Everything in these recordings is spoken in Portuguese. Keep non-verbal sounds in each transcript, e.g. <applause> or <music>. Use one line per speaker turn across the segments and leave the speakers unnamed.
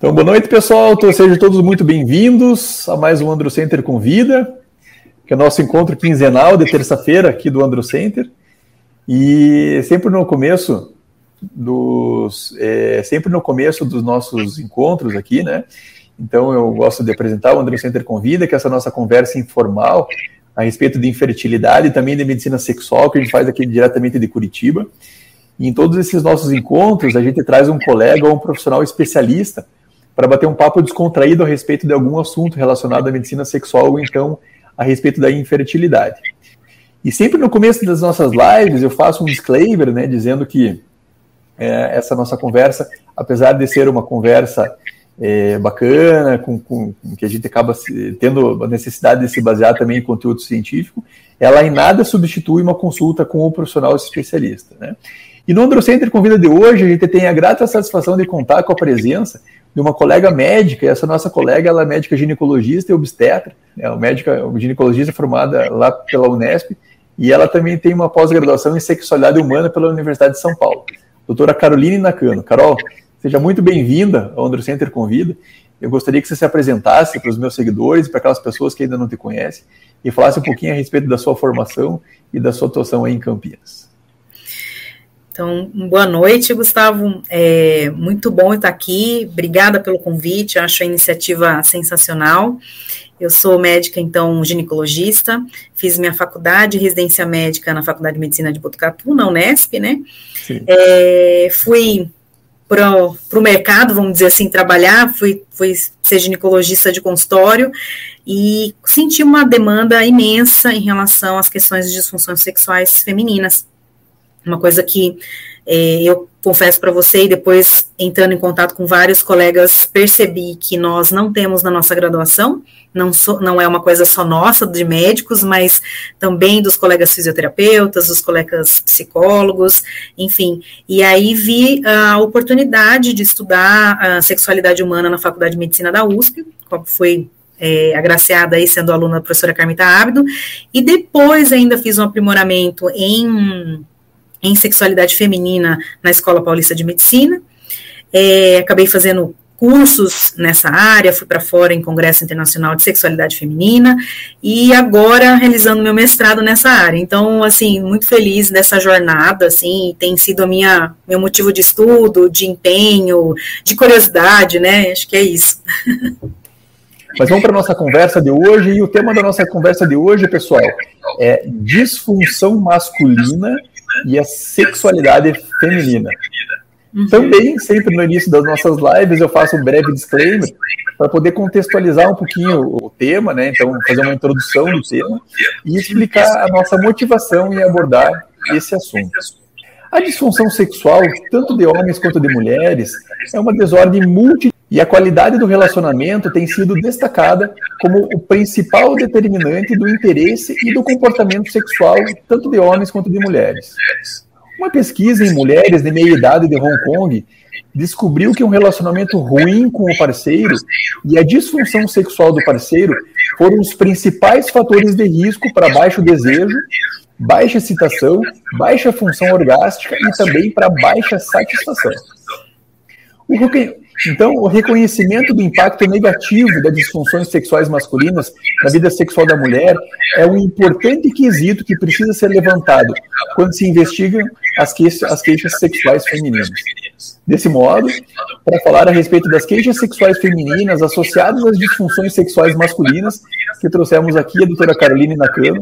Então, boa noite, pessoal. Sejam todos muito bem-vindos a mais um Andro Center Convida, que é o nosso encontro quinzenal de terça-feira aqui do Andro Center. E sempre no começo dos, é, sempre no começo dos nossos encontros aqui, né? Então, eu gosto de apresentar o Andro Center Convida, que essa nossa conversa informal a respeito de infertilidade e também de medicina sexual, que a gente faz aqui diretamente de Curitiba. E em todos esses nossos encontros, a gente traz um colega ou um profissional especialista para bater um papo descontraído a respeito de algum assunto relacionado à medicina sexual ou então a respeito da infertilidade. E sempre no começo das nossas lives eu faço um disclaimer, né, dizendo que é, essa nossa conversa, apesar de ser uma conversa é, bacana, com, com, com, que a gente acaba se, tendo a necessidade de se basear também em conteúdo científico, ela em nada substitui uma consulta com o profissional especialista. Né? E no Androcenter Convida de hoje, a gente tem a grata satisfação de contar com a presença de uma colega médica, e essa nossa colega ela é médica ginecologista e obstetra, é uma médica ginecologista formada lá pela Unesp, e ela também tem uma pós-graduação em sexualidade humana pela Universidade de São Paulo. Doutora Caroline Nakano. Carol, seja muito bem-vinda ao Andro Center Convida. Eu gostaria que você se apresentasse para os meus seguidores, para aquelas pessoas que ainda não te conhecem, e falasse um pouquinho a respeito da sua formação e da sua atuação aí em Campinas.
Então, boa noite, Gustavo. É muito bom estar aqui. Obrigada pelo convite. Acho a iniciativa sensacional. Eu sou médica, então, ginecologista. Fiz minha faculdade, residência médica na Faculdade de Medicina de Botucatu, na Unesp, né? É, fui para o mercado, vamos dizer assim, trabalhar, fui, fui ser ginecologista de consultório e senti uma demanda imensa em relação às questões de disfunções sexuais femininas. Uma coisa que é, eu confesso para você, e depois entrando em contato com vários colegas, percebi que nós não temos na nossa graduação, não, so, não é uma coisa só nossa, de médicos, mas também dos colegas fisioterapeutas, dos colegas psicólogos, enfim. E aí vi a oportunidade de estudar a sexualidade humana na Faculdade de Medicina da USP, foi é, agraciada aí sendo aluna da professora Carmita Ábido, e depois ainda fiz um aprimoramento em em sexualidade feminina na Escola Paulista de Medicina. É, acabei fazendo cursos nessa área, fui para fora em Congresso Internacional de Sexualidade Feminina e agora realizando meu mestrado nessa área. Então, assim, muito feliz dessa jornada, assim, tem sido a minha meu motivo de estudo, de empenho, de curiosidade, né? Acho que é isso. <laughs>
Mas vamos para a nossa conversa de hoje, e o tema da nossa conversa de hoje, pessoal, é disfunção masculina e a sexualidade feminina. Uhum. Também, sempre no início das nossas lives, eu faço um breve disclaimer para poder contextualizar um pouquinho o tema, né? Então, fazer uma introdução do tema e explicar a nossa motivação em abordar esse assunto. A disfunção sexual, tanto de homens quanto de mulheres, é uma desordem multi e a qualidade do relacionamento tem sido destacada como o principal determinante do interesse e do comportamento sexual, tanto de homens quanto de mulheres. Uma pesquisa em mulheres de meia idade de Hong Kong descobriu que um relacionamento ruim com o parceiro e a disfunção sexual do parceiro foram os principais fatores de risco para baixo desejo, baixa excitação, baixa função orgástica e também para baixa satisfação. O então, o reconhecimento do impacto negativo das disfunções sexuais masculinas na vida sexual da mulher é um importante quesito que precisa ser levantado quando se investigam as queixas, as queixas sexuais femininas. Desse modo, para falar a respeito das queixas sexuais femininas associadas às disfunções sexuais masculinas, que trouxemos aqui a doutora Caroline Nakano,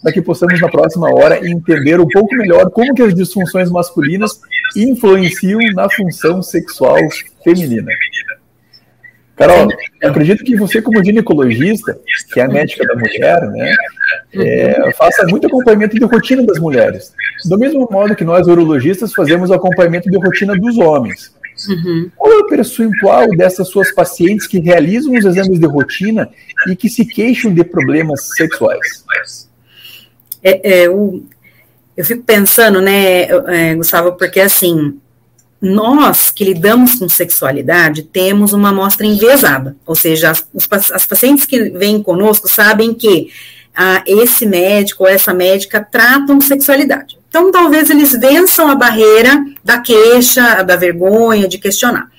para que possamos na próxima hora entender um pouco melhor como que as disfunções masculinas influenciam na função sexual feminina. Carol, eu acredito que você, como ginecologista, que é a médica da mulher, né, é, faça muito acompanhamento de rotina das mulheres. Do mesmo modo que nós, urologistas, fazemos o acompanhamento de rotina dos homens. Uhum. Qual é o percentual dessas suas pacientes que realizam os exames de rotina e que se queixam de problemas sexuais?
É, é, o, eu fico pensando, né, é, Gustavo, porque assim, nós que lidamos com sexualidade temos uma amostra enviesada, ou seja, as, as pacientes que vêm conosco sabem que ah, esse médico ou essa médica tratam sexualidade. Então, talvez eles vençam a barreira da queixa, da vergonha, de questionar.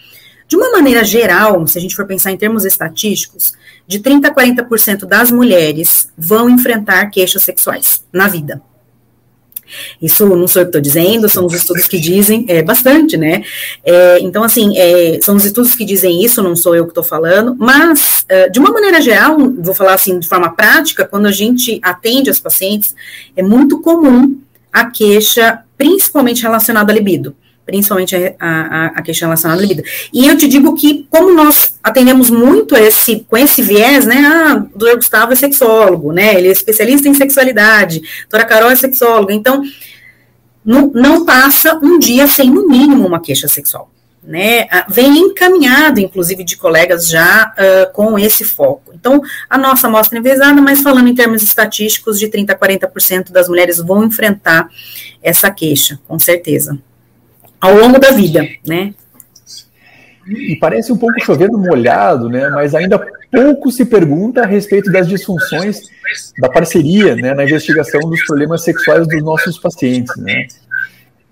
De uma maneira geral, se a gente for pensar em termos estatísticos, de 30% a 40% das mulheres vão enfrentar queixas sexuais na vida. Isso não sou eu que estou dizendo, são os estudos que dizem, é bastante, né? É, então, assim, é, são os estudos que dizem isso, não sou eu que estou falando, mas, é, de uma maneira geral, vou falar assim de forma prática, quando a gente atende as pacientes, é muito comum a queixa, principalmente relacionada à libido principalmente a, a, a, questão relacionada à libido. E eu te digo que, como nós atendemos muito esse, com esse viés, né, ah, o doutor Gustavo é sexólogo, né, ele é especialista em sexualidade, a doutora Carol é sexóloga, então, não, não passa um dia sem, no mínimo, uma queixa sexual. Né, vem encaminhado, inclusive, de colegas já uh, com esse foco. Então, a nossa amostra é envezada, mas falando em termos estatísticos, de 30% a 40% das mulheres vão enfrentar essa queixa, com certeza ao longo da vida, né?
E parece um pouco chovendo molhado, né? Mas ainda pouco se pergunta a respeito das disfunções da parceria, né? Na investigação dos problemas sexuais dos nossos pacientes, né?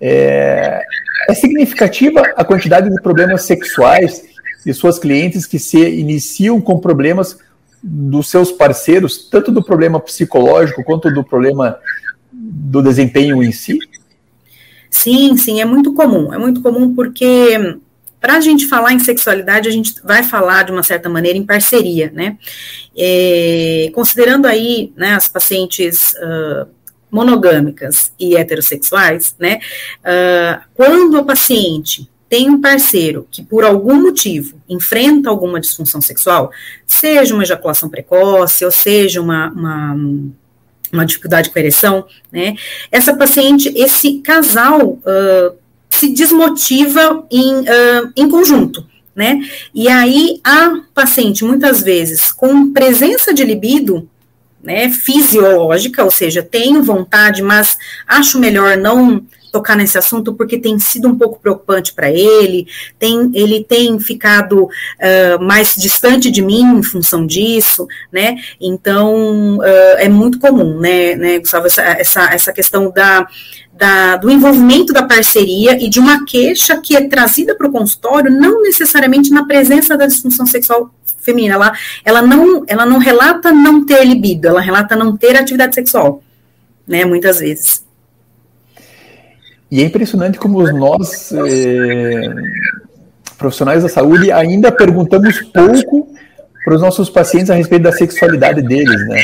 É, é significativa a quantidade de problemas sexuais de suas clientes que se iniciam com problemas dos seus parceiros, tanto do problema psicológico quanto do problema do desempenho em si?
Sim, sim, é muito comum. É muito comum porque para a gente falar em sexualidade, a gente vai falar de uma certa maneira em parceria, né? É, considerando aí né, as pacientes uh, monogâmicas e heterossexuais, né? Uh, quando a paciente tem um parceiro que, por algum motivo, enfrenta alguma disfunção sexual, seja uma ejaculação precoce, ou seja uma, uma uma dificuldade com ereção, né? Essa paciente, esse casal uh, se desmotiva em, uh, em conjunto, né? E aí a paciente, muitas vezes, com presença de libido, né, fisiológica, ou seja, tenho vontade, mas acho melhor não tocar nesse assunto porque tem sido um pouco preocupante para ele, tem, ele tem ficado uh, mais distante de mim em função disso, né? Então uh, é muito comum, né, né Gustavo, essa, essa, essa questão da, da, do envolvimento da parceria e de uma queixa que é trazida para o consultório, não necessariamente na presença da disfunção sexual feminina. Ela, ela, não, ela não relata não ter libido, ela relata não ter atividade sexual, né? Muitas vezes.
E é impressionante como nós, é, profissionais da saúde, ainda perguntamos pouco para os nossos pacientes a respeito da sexualidade deles, né?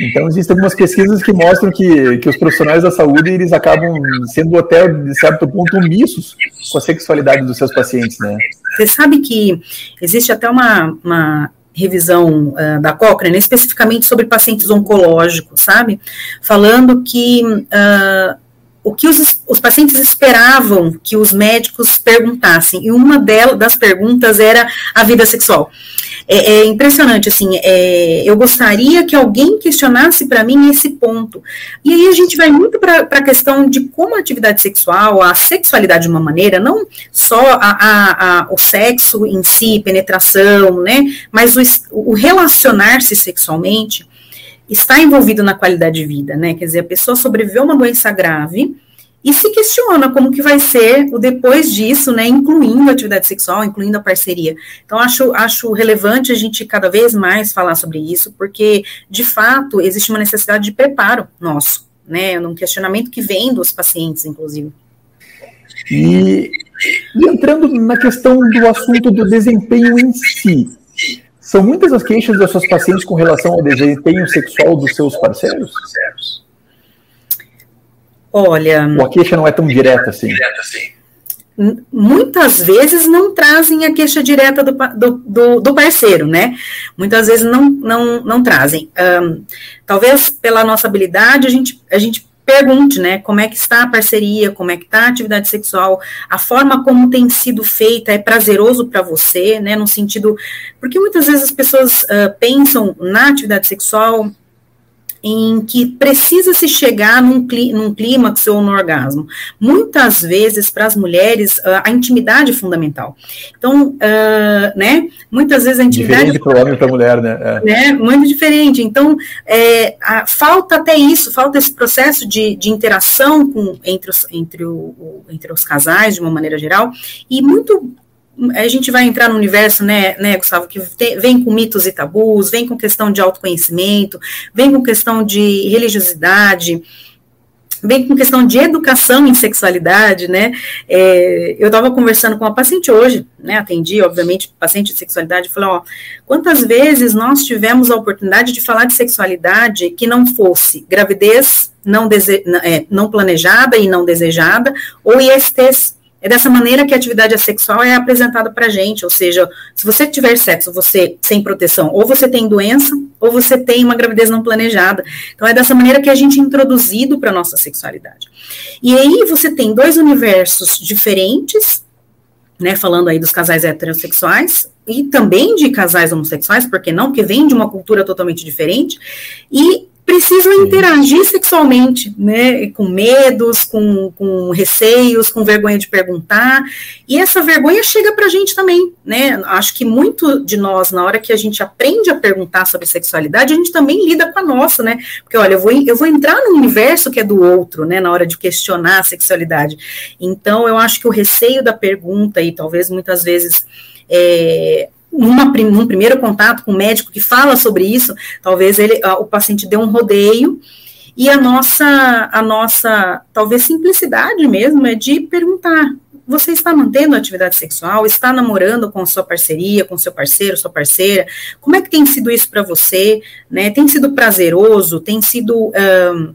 Então existem algumas pesquisas que mostram que, que os profissionais da saúde eles acabam sendo até de certo ponto omissos com a sexualidade dos seus pacientes, né?
Você sabe que existe até uma, uma revisão uh, da Cochrane, especificamente sobre pacientes oncológicos, sabe? Falando que uh, o que os, os, pacientes esperavam que os médicos perguntassem, e uma delas, das perguntas era a vida sexual. É, é impressionante, assim, é, eu gostaria que alguém questionasse para mim esse ponto. E aí a gente vai muito para a questão de como a atividade sexual, a sexualidade de uma maneira, não só a, a, a, o sexo em si, penetração, né, mas o, o relacionar-se sexualmente, está envolvido na qualidade de vida, né? Quer dizer, a pessoa sobreviveu a uma doença grave e se questiona como que vai ser o depois disso, né? Incluindo a atividade sexual, incluindo a parceria. Então, acho, acho relevante a gente cada vez mais falar sobre isso, porque, de fato, existe uma necessidade de preparo nosso, né? Num questionamento que vem dos pacientes, inclusive.
E, e entrando na questão do assunto do desempenho em si, são muitas as queixas das suas pacientes com relação ao desempenho sexual dos seus parceiros?
Olha.
Ou a queixa não é tão direta assim?
Muitas vezes não trazem a queixa direta do, do, do parceiro, né? Muitas vezes não, não, não trazem. Um, talvez pela nossa habilidade a gente, a gente pergunte, né, como é que está a parceria, como é que está a atividade sexual, a forma como tem sido feita é prazeroso para você, né, no sentido, porque muitas vezes as pessoas uh, pensam na atividade sexual em que precisa se chegar num, num clímax ou no orgasmo. Muitas vezes, para as mulheres, a intimidade é fundamental. Então, uh, né, muitas vezes a intimidade...
Diferente para o homem e para a mulher, né?
É. né? Muito diferente. Então, é, a, falta até isso, falta esse processo de, de interação com, entre, os, entre, o, o, entre os casais, de uma maneira geral, e muito a gente vai entrar no universo, né, né Gustavo, que tem, vem com mitos e tabus, vem com questão de autoconhecimento, vem com questão de religiosidade, vem com questão de educação em sexualidade, né? É, eu estava conversando com uma paciente hoje, né? Atendi, obviamente, paciente de sexualidade, e falei, ó, quantas vezes nós tivemos a oportunidade de falar de sexualidade que não fosse gravidez não, dese, é, não planejada e não desejada, ou ISTs, é dessa maneira que a atividade sexual é apresentada para gente, ou seja, se você tiver sexo, você sem proteção, ou você tem doença, ou você tem uma gravidez não planejada. Então é dessa maneira que a gente é introduzido para nossa sexualidade. E aí você tem dois universos diferentes, né, falando aí dos casais heterossexuais e também de casais homossexuais, porque não? Porque vem de uma cultura totalmente diferente. E precisam interagir sexualmente, né, com medos, com, com receios, com vergonha de perguntar, e essa vergonha chega para a gente também, né, acho que muito de nós, na hora que a gente aprende a perguntar sobre sexualidade, a gente também lida com a nossa, né, porque olha, eu vou, eu vou entrar no universo que é do outro, né, na hora de questionar a sexualidade, então eu acho que o receio da pergunta, e talvez muitas vezes, é, numa, num primeiro contato com o médico que fala sobre isso, talvez ele, o paciente dê um rodeio, e a nossa, a nossa, talvez simplicidade mesmo, é de perguntar, você está mantendo atividade sexual, está namorando com sua parceria, com seu parceiro, sua parceira, como é que tem sido isso para você, né, tem sido prazeroso, tem sido um,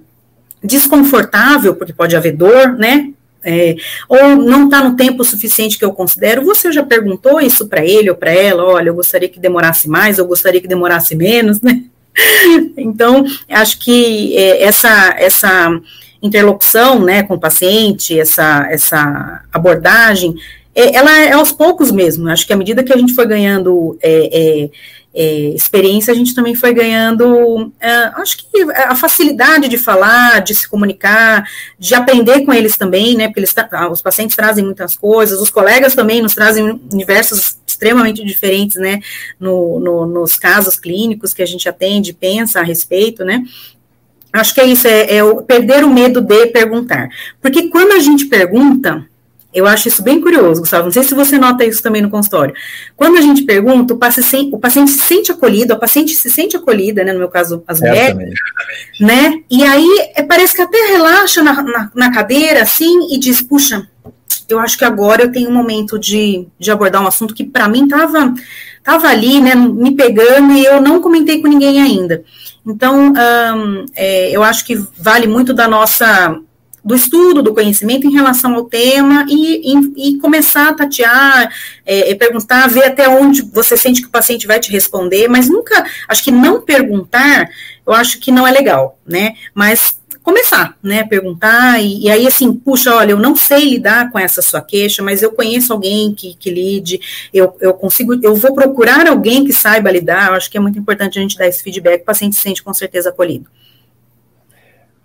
desconfortável, porque pode haver dor, né, é, ou não está no tempo suficiente que eu considero, você já perguntou isso para ele ou para ela? Olha, eu gostaria que demorasse mais, eu gostaria que demorasse menos, né? <laughs> Então, acho que é, essa, essa interlocução né, com o paciente, essa, essa abordagem, é, ela é aos poucos mesmo. Acho que à medida que a gente foi ganhando é, é experiência, a gente também foi ganhando, é, acho que a facilidade de falar, de se comunicar, de aprender com eles também, né, porque eles, ah, os pacientes trazem muitas coisas, os colegas também nos trazem universos extremamente diferentes, né, no, no, nos casos clínicos que a gente atende, pensa a respeito, né, acho que é isso, é, é perder o medo de perguntar, porque quando a gente pergunta, eu acho isso bem curioso, Gustavo. Não sei se você nota isso também no consultório. Quando a gente pergunta, o paciente, o paciente se sente acolhido, a paciente se sente acolhida, né? No meu caso, as mulheres, né? E aí é, parece que até relaxa na, na, na, cadeira, assim, e diz, puxa, eu acho que agora eu tenho um momento de, de abordar um assunto que para mim tava, tava ali, né? Me pegando e eu não comentei com ninguém ainda. Então, um, é, eu acho que vale muito da nossa do estudo, do conhecimento em relação ao tema e, e, e começar a tatear, é, é, perguntar, ver até onde você sente que o paciente vai te responder, mas nunca, acho que não perguntar, eu acho que não é legal, né? Mas começar, né, perguntar, e, e, aí assim, puxa, olha, eu não sei lidar com essa sua queixa, mas eu conheço alguém que, que lide, eu, eu consigo, eu vou procurar alguém que saiba lidar, eu acho que é muito importante a gente dar esse feedback, o paciente se sente com certeza acolhido.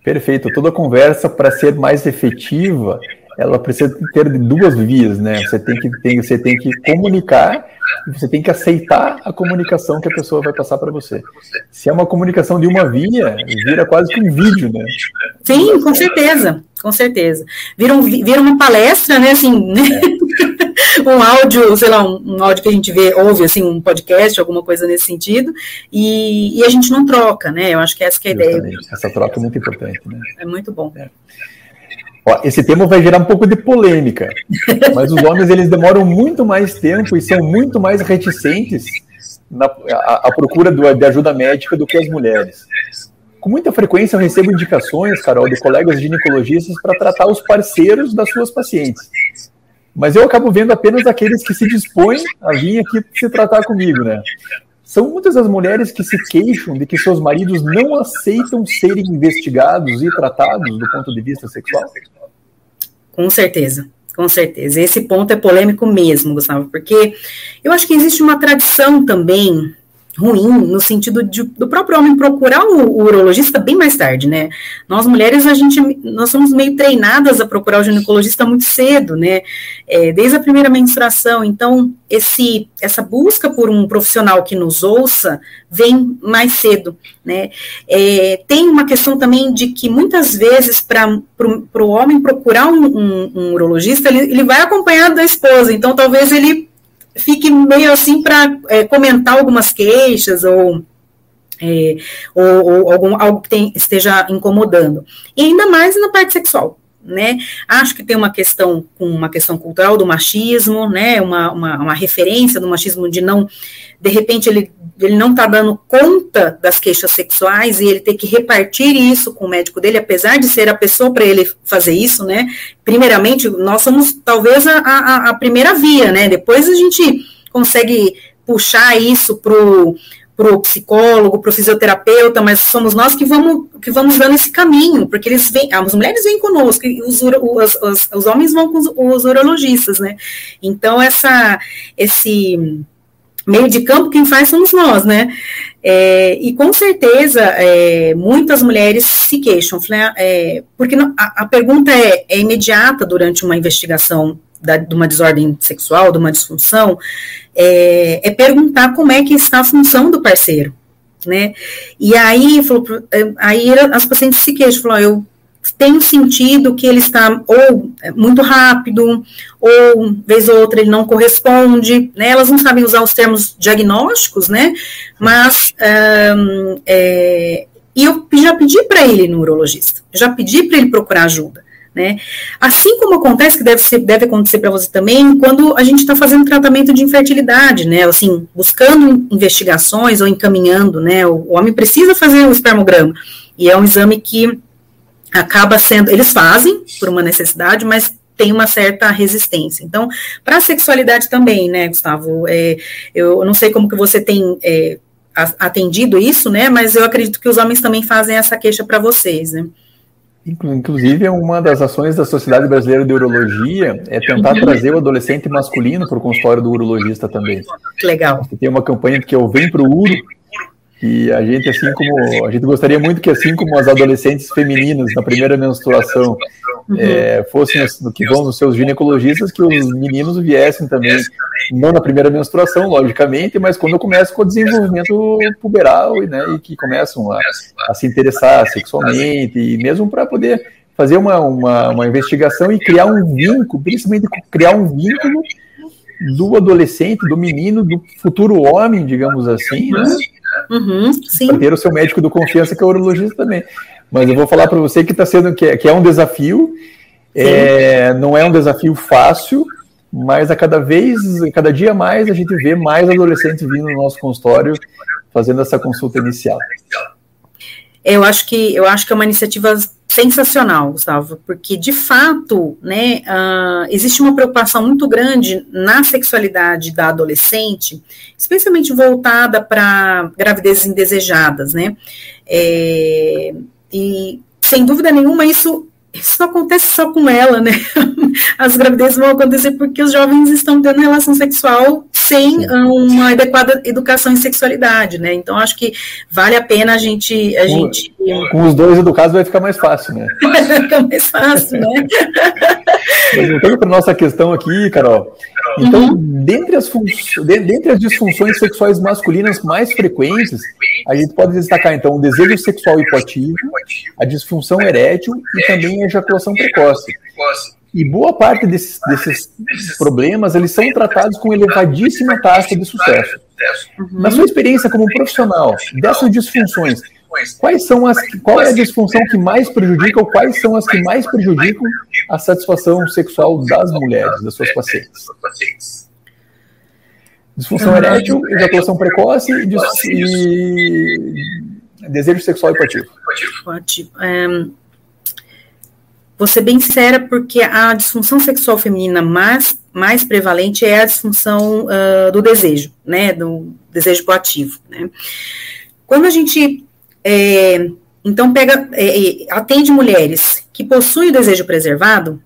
Perfeito. Toda conversa, para ser mais efetiva, ela precisa ter duas vias, né? Você tem que, tem, você tem que comunicar e você tem que aceitar a comunicação que a pessoa vai passar para você. Se é uma comunicação de uma via, vira quase que um vídeo, né?
Sim, com certeza, com certeza. Vira, um, vira uma palestra, né? Assim, né? É. um áudio, sei lá, um, um, áudio que a gente vê, ouve, assim, um podcast, alguma coisa nesse sentido, e, e a gente não troca, né? Eu acho que essa que é a ideia.
Essa troca é muito importante, né?
É muito bom. É.
Ó, esse tema vai gerar um pouco de polêmica, mas os homens eles demoram muito mais tempo e são muito mais reticentes na a, a procura do, de ajuda médica do que as mulheres. Com muita frequência eu recebo indicações, Carol, de colegas ginecologistas para tratar os parceiros das suas pacientes. Mas eu acabo vendo apenas aqueles que se dispõem a vir aqui se tratar comigo, né? São muitas as mulheres que se queixam de que seus maridos não aceitam serem investigados e tratados do ponto de vista sexual?
Com certeza, com certeza. Esse ponto é polêmico mesmo, Gustavo, porque eu acho que existe uma tradição também ruim no sentido de, do próprio homem procurar o, o, urologista bem mais tarde, né? Nós mulheres a gente nós somos meio treinadas a procurar o ginecologista muito cedo, né? É, desde a primeira menstruação. Então esse essa busca por um profissional que nos ouça vem mais cedo, né? É, tem uma questão também de que muitas vezes para o homem procurar um, um, um urologista ele, ele vai acompanhado da esposa. Então talvez ele fique meio assim para é, comentar algumas queixas ou, é, ou, ou, algum, algo que tem, esteja incomodando. E ainda mais na parte sexual. Né? Acho que tem uma questão com uma questão cultural do machismo, né? Uma, uma, uma referência do machismo de não de repente ele, ele não está dando conta das queixas sexuais e ele tem que repartir isso com o médico dele, apesar de ser a pessoa para ele fazer isso, né? Primeiramente, nós somos talvez a, a, a primeira via, né? Depois a gente consegue puxar isso pro para o psicólogo, para o fisioterapeuta, mas somos nós que vamos, que vamos dando esse caminho, porque eles vêm, as mulheres vêm conosco, e os, os, os, os homens vão com os, os urologistas, né? Então, essa, esse, meio de campo, quem faz somos nós, né? É, e com certeza, é, muitas mulheres se queixam, é, porque não, a, a, pergunta é, é, imediata durante uma investigação da, de uma desordem sexual, de uma disfunção, é, é, perguntar como é que está a função do parceiro, né? E aí, falou, é, aí as pacientes se queixam, falou, eu tem sentido que ele está ou muito rápido, ou vez ou outra ele não corresponde, né? Elas não sabem usar os termos diagnósticos, né? Mas um, é, e eu já pedi para ele no urologista, já pedi para ele procurar ajuda. Né? Assim como acontece, que deve, ser, deve acontecer para você também, quando a gente está fazendo tratamento de infertilidade, né? Assim, buscando investigações ou encaminhando, né? O, o homem precisa fazer o espermograma, e é um exame que acaba sendo, eles fazem por uma necessidade, mas tem uma certa resistência. Então, para a sexualidade também, né, Gustavo? É, eu não sei como que você tem é, atendido isso, né? Mas eu acredito que os homens também fazem essa queixa para vocês, né?
Inclusive, uma das ações da Sociedade Brasileira de Urologia é tentar trazer o adolescente masculino para o consultório do urologista também.
Legal.
Tem uma campanha que eu Vem para o Uro, e a gente, assim como. A gente gostaria muito que, assim como as adolescentes femininas na primeira menstruação uhum. é, fossem no que vão nos seus ginecologistas, que os meninos viessem também, não na primeira menstruação, logicamente, mas quando começam com o desenvolvimento puberal né, e que começam a, a se interessar sexualmente, e mesmo para poder fazer uma, uma, uma investigação e criar um vínculo, principalmente criar um vínculo do adolescente, do menino, do futuro homem, digamos assim, né?
Uhum,
para ter o seu médico do confiança, que é o urologista também. Mas eu vou falar para você que está sendo que é, que é um desafio, é, não é um desafio fácil, mas a cada vez, a cada dia mais, a gente vê mais adolescentes vindo no nosso consultório fazendo essa consulta inicial.
Eu acho que eu acho que é uma iniciativa sensacional, Gustavo, porque de fato, né, uh, existe uma preocupação muito grande na sexualidade da adolescente, especialmente voltada para gravidezes indesejadas, né? É, e sem dúvida nenhuma isso isso não acontece só com ela, né? <laughs> As gravidezes vão acontecer porque os jovens estão tendo relação sexual sem uma adequada educação em sexualidade, né? Então acho que vale a pena a gente. A
com,
gente...
com os dois educados vai ficar mais fácil, né? <laughs>
vai ficar mais fácil, né? <laughs>
Voltando para nossa questão aqui, Carol. Então, uhum. dentre, as dentre as disfunções sexuais masculinas mais frequentes, a gente pode destacar, então, o desejo sexual hipoativo, a disfunção erétil e também a ejaculação precoce. E boa parte desses, desses problemas, eles são tratados com elevadíssima taxa de sucesso. Uhum. Na sua experiência como profissional, dessas disfunções, quais são as, qual é a disfunção que mais prejudica ou quais são as que mais prejudicam a satisfação sexual das mulheres, das suas pacientes? Disfunção erétil, ejaculação precoce e, e desejo sexual. Hipoativo.
Um, vou ser bem sincera, porque a disfunção sexual feminina mais, mais prevalente é a disfunção uh, do desejo, né, do desejo coativo, né. Quando a gente, é, então, pega, é, é atende mulheres que possuem o desejo preservado,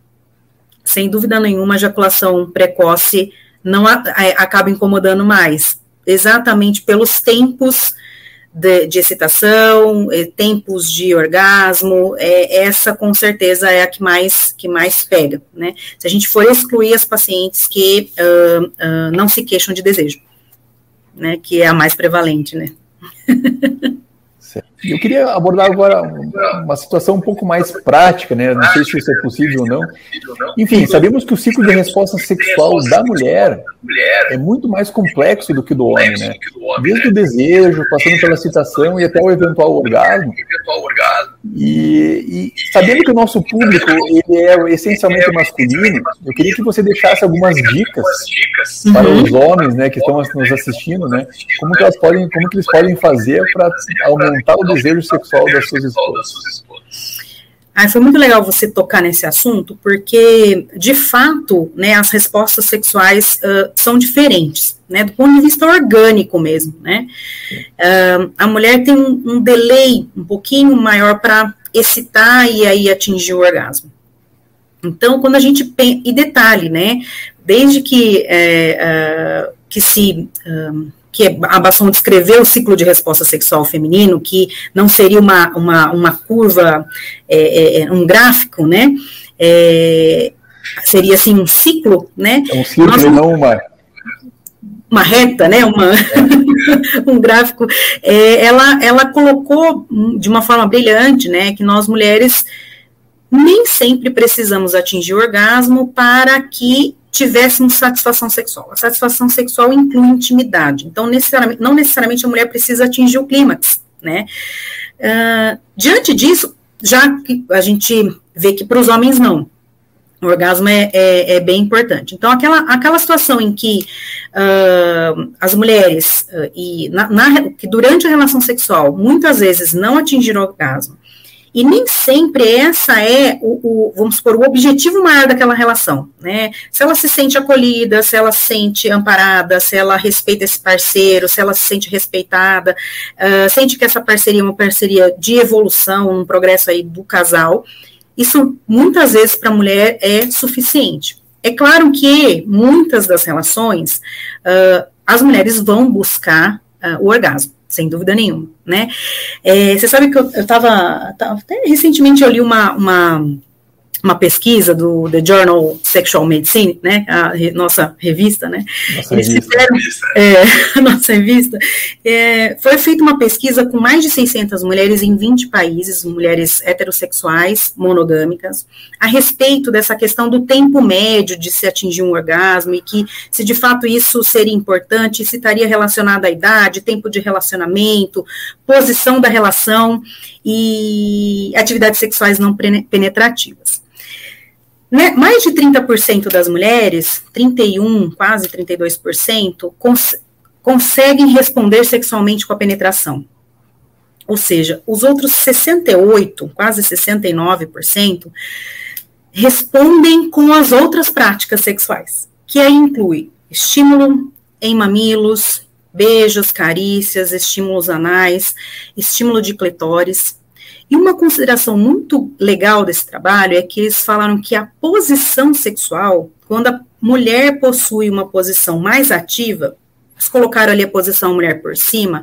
sem dúvida nenhuma, a ejaculação precoce não a, acaba incomodando mais, exatamente pelos tempos de, de excitação, eh, tempos de orgasmo, é, essa com certeza é a que mais, que mais pega, né? Se a gente for excluir as pacientes que uh, uh, não se queixam de desejo, né? Que é a mais prevalente, né? <laughs>
Eu queria abordar agora uma situação um pouco mais prática, né? Não sei se isso é possível ou não. Enfim, sabemos que o ciclo de resposta sexual da mulher é muito mais complexo do que do homem, né? Desde o desejo, passando pela excitação e até o eventual orgasmo. E, e sabendo que o nosso público ele é essencialmente masculino, eu queria que você deixasse algumas dicas para os homens, né, que estão nos assistindo, né? Como que elas podem, como que eles podem fazer para aumentar o desejo sexual das suas esposas.
Foi muito legal você tocar nesse assunto, porque, de fato, né, as respostas sexuais uh, são diferentes, né, do ponto de vista orgânico mesmo, né. Uh, a mulher tem um, um delay um pouquinho maior para excitar e aí atingir o orgasmo. Então, quando a gente e detalhe, né, desde que, é, uh, que se que a Basson descreveu o ciclo de resposta sexual feminino, que não seria uma, uma, uma curva, é, é, é um gráfico, né? É, seria assim um ciclo, né?
É um ciclo e não uma
uma reta, né, uma, <laughs> um gráfico, é, ela, ela colocou de uma forma brilhante, né, que nós mulheres nem sempre precisamos atingir o orgasmo para que tivéssemos satisfação sexual. A satisfação sexual inclui intimidade. Então, necessariamente, não necessariamente a mulher precisa atingir o clímax, né? Uh, diante disso, já que a gente vê que para os homens não, o orgasmo é, é, é, bem importante. Então, aquela, aquela situação em que uh, as mulheres, uh, e na, na, que durante a relação sexual, muitas vezes não atingiram o orgasmo, e nem sempre essa é o, o, vamos supor, o objetivo maior daquela relação, né? Se ela se sente acolhida, se ela se sente amparada, se ela respeita esse parceiro, se ela se sente respeitada, uh, sente que essa parceria é uma parceria de evolução, um progresso aí do casal, isso muitas vezes para a mulher é suficiente. É claro que muitas das relações, uh, as mulheres vão buscar uh, o orgasmo sem dúvida nenhuma, né? É, você sabe que eu estava, até recentemente eu li uma, uma uma pesquisa do The Journal Sexual Medicine, né, a re, nossa revista, né,
nossa eles revista.
fizeram, é, <laughs> a nossa revista, é, foi feita uma pesquisa com mais de 600 mulheres em 20 países, mulheres heterossexuais, monogâmicas, a respeito dessa questão do tempo médio de se atingir um orgasmo e que se de fato isso seria importante, se estaria relacionado à idade, tempo de relacionamento, posição da relação e atividades sexuais não penetrativas. Né, mais de 30% das mulheres, 31, quase 32%, cons conseguem responder sexualmente com a penetração. Ou seja, os outros 68, quase 69%, respondem com as outras práticas sexuais, que aí inclui estímulo em mamilos, beijos, carícias, estímulos anais, estímulo de clitóris, e uma consideração muito legal desse trabalho é que eles falaram que a posição sexual, quando a mulher possui uma posição mais ativa, eles colocaram ali a posição mulher por cima,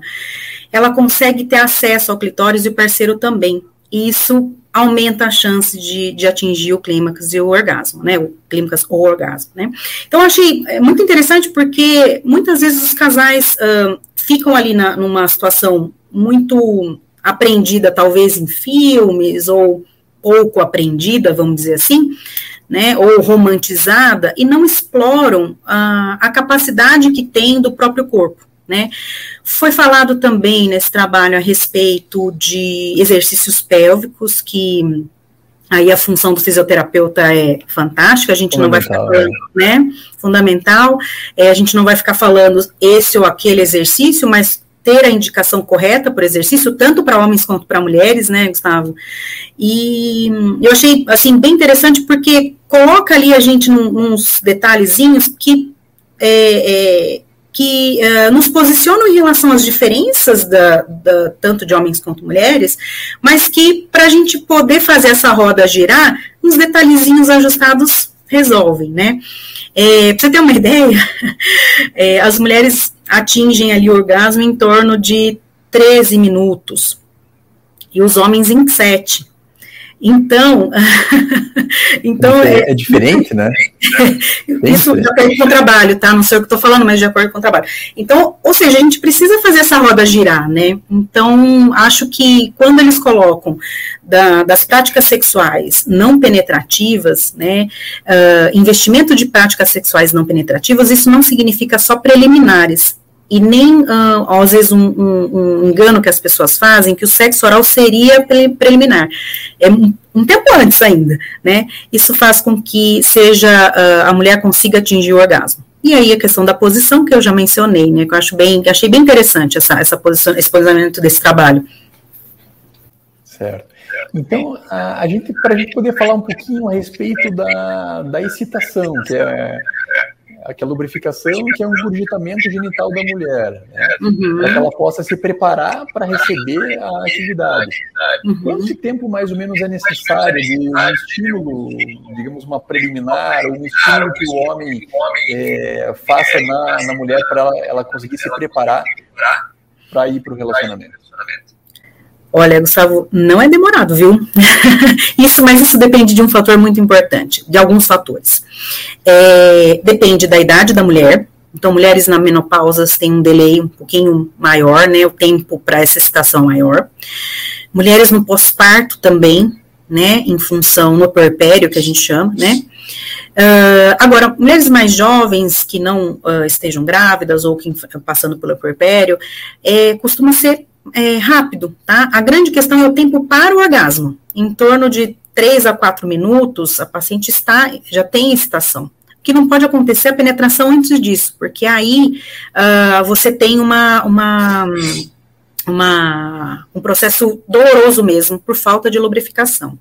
ela consegue ter acesso ao clitóris e o parceiro também. E isso aumenta a chance de, de atingir o clímax e o orgasmo, né? O clímax ou orgasmo, né? Então, achei é, muito interessante porque muitas vezes os casais uh, ficam ali na, numa situação muito aprendida talvez em filmes ou pouco aprendida, vamos dizer assim, né, ou romantizada, e não exploram a, a capacidade que tem do próprio corpo. Né? Foi falado também nesse trabalho a respeito de exercícios pélvicos, que aí a função do fisioterapeuta é fantástica, a gente não vai ficar falando, né? Fundamental, é, a gente não vai ficar falando esse ou aquele exercício, mas ter a indicação correta por exercício, tanto para homens quanto para mulheres, né, Gustavo? E eu achei, assim, bem interessante porque coloca ali a gente num, uns detalhezinhos que, é, é, que é, nos posicionam em relação às diferenças da, da, tanto de homens quanto mulheres, mas que para a gente poder fazer essa roda girar, uns detalhezinhos ajustados resolvem, né? É, para você ter uma <laughs> ideia, é, as mulheres atingem ali o orgasmo em torno de 13 minutos. E os homens em 7. <laughs> Então,
então é, é, diferente, né? <laughs>
Isso de acordo com o trabalho, tá? Não sei o que estou falando, mas de acordo com o trabalho. Então, ou seja, a gente precisa fazer essa roda girar, né? Então, acho que quando eles colocam da, das práticas sexuais não penetrativas, né? Uh, investimento de práticas sexuais não penetrativas, isso não significa só preliminares e nem, uh, às vezes, um, um, um, engano que as pessoas fazem, que o sexo oral seria preliminar. É um, um tempo antes ainda, né? Isso faz com que seja, uh, a mulher consiga atingir o orgasmo. E aí a questão da posição que eu já mencionei, né? Que eu acho bem, achei bem interessante essa, essa posição, esse posicionamento desse trabalho.
Certo. Então, a, a gente, para a gente poder falar um pouquinho a respeito da, da excitação, que é aquela lubrificação que é um gurgitamento genital da mulher, né? uhum. para que ela possa se preparar para receber a atividade. Uhum. Quanto tempo mais ou menos é necessário de um estímulo, digamos uma preliminar, um estímulo que o homem é, faça na, na mulher para ela, ela conseguir se preparar para ir para o relacionamento?
Olha, Gustavo, não é demorado, viu? <laughs> isso, mas isso depende de um fator muito importante, de alguns fatores. É, depende da idade da mulher. Então, mulheres na menopausa têm um delay um pouquinho maior, né? O tempo para essa excitação maior. Mulheres no pós-parto também, né? Em função no puerpério, que a gente chama, né? Uh, agora, mulheres mais jovens que não uh, estejam grávidas ou que passando pelo puerpério, é, costuma ser é, rápido, tá? A grande questão é o tempo para o orgasmo. Em torno de 3 a 4 minutos, a paciente está, já tem excitação. O que não pode acontecer é a penetração antes disso, porque aí uh, você tem uma, uma, uma, um processo doloroso mesmo, por falta de lubrificação.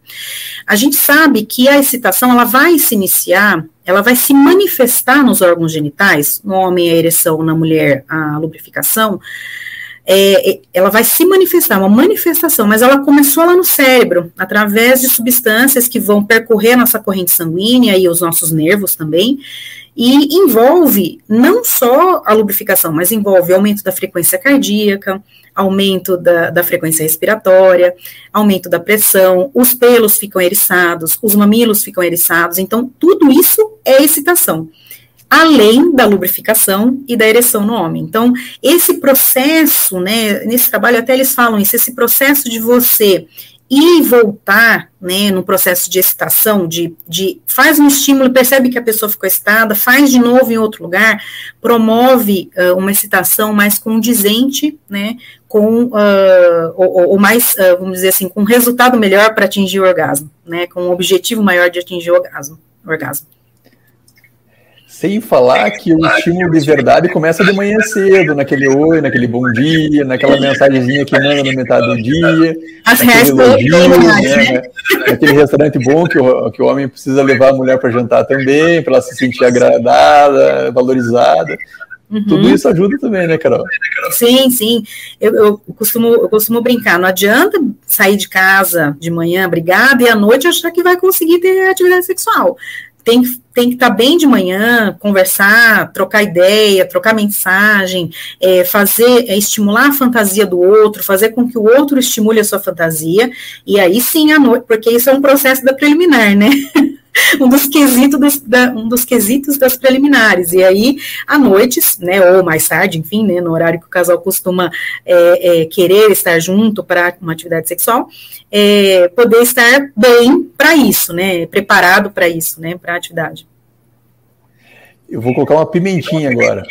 A gente sabe que a excitação, ela vai se iniciar, ela vai se manifestar nos órgãos genitais, no homem a ereção, na mulher a lubrificação, é, é, ela vai se manifestar, uma manifestação, mas ela começou lá no cérebro, através de substâncias que vão percorrer a nossa corrente sanguínea e os nossos nervos também, e envolve não só a lubrificação, mas envolve aumento da frequência cardíaca, aumento da, da frequência respiratória, aumento da pressão, os pelos ficam eriçados, os mamilos ficam eriçados, então tudo isso é excitação além da lubrificação e da ereção no homem. Então, esse processo, né, nesse trabalho até eles falam isso, esse processo de você ir e voltar, né, no processo de excitação, de, de faz um estímulo, percebe que a pessoa ficou excitada, faz de novo em outro lugar, promove uh, uma excitação mais condizente, né, com, uh, ou, ou, mais, uh, vamos dizer assim, com um resultado melhor para atingir o orgasmo, né, com um objetivo maior de atingir o orgasmo. orgasmo.
Sem falar que o estímulo de verdade começa de manhã cedo, naquele oi, naquele bom dia, naquela mensagenzinha que manda na metade do dia, As elogio, né, naquele restaurante bom que o, que o homem precisa levar a mulher para jantar também, para ela se sentir agradada, valorizada. Uhum. Tudo isso ajuda também, né, Carol?
Sim, sim. Eu, eu, costumo, eu costumo brincar. Não adianta sair de casa de manhã, brigada, e à noite achar que vai conseguir ter atividade sexual tem, tem que estar tá bem de manhã, conversar, trocar ideia, trocar mensagem, é, fazer, é, estimular a fantasia do outro, fazer com que o outro estimule a sua fantasia, e aí sim à noite, porque isso é um processo da preliminar, né? <laughs> um dos quesitos da, um dos quesitos das preliminares. E aí, à noite, né, ou mais tarde, enfim, né, no horário que o casal costuma é, é, querer estar junto para uma atividade sexual, é, poder estar bem para isso, né, preparado para isso, né, para a atividade.
Eu vou colocar uma pimentinha agora.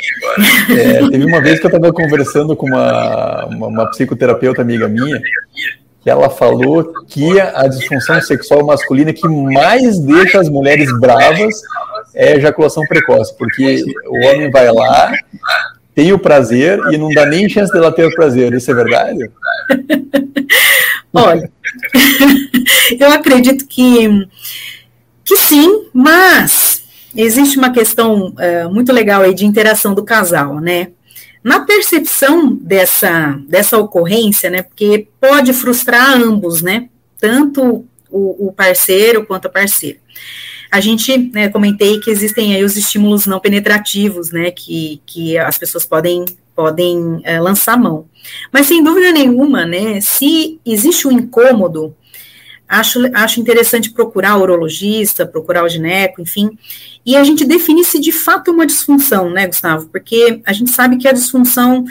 É, teve uma vez que eu estava conversando com uma, uma, uma psicoterapeuta amiga minha, que ela falou que a disfunção sexual masculina que mais deixa as mulheres bravas é ejaculação precoce, porque o homem vai lá, tem o prazer e não dá nem chance dela ter o prazer. Isso é verdade? <laughs>
Olha, <laughs> eu acredito que, que sim, mas existe uma questão uh, muito legal aí de interação do casal, né? Na percepção dessa, dessa ocorrência, né, porque pode frustrar ambos, né, tanto o, o parceiro quanto a parceira. A gente, né, comentei que existem aí os estímulos não penetrativos, né, que, que as pessoas podem podem é, lançar mão. Mas sem dúvida nenhuma, né, se existe um incômodo, acho, acho interessante procurar o urologista, procurar o gineco, enfim, e a gente definir se de fato é uma disfunção, né, Gustavo? Porque a gente sabe que a disfunção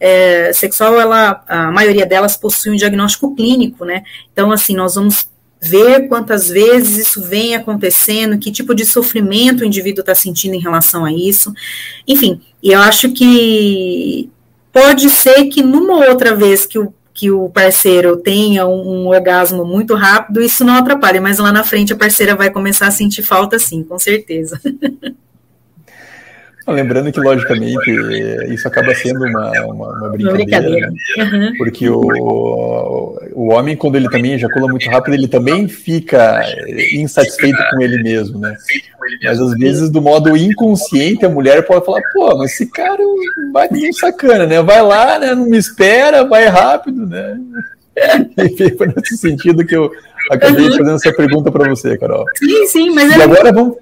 é, sexual, ela, a maioria delas possui um diagnóstico clínico, né? Então, assim, nós vamos ver quantas vezes isso vem acontecendo, que tipo de sofrimento o indivíduo está sentindo em relação a isso. Enfim, e eu acho que pode ser que numa outra vez que o, que o parceiro tenha um, um orgasmo muito rápido, isso não atrapalha, mas lá na frente a parceira vai começar a sentir falta sim, com certeza. <laughs>
Lembrando que, logicamente, isso acaba sendo uma, uma, uma brincadeira, né? uhum. porque o, o homem, quando ele também ejacula muito rápido, ele também fica insatisfeito com ele mesmo, né? Mas às vezes, do modo inconsciente, a mulher pode falar, pô, mas esse cara vai um sacana, né? Vai lá, né? Não me espera, vai rápido, né? <laughs> E foi nesse sentido que eu acabei fazendo essa pergunta para você, Carol.
Sim, sim, mas...
E agora vamos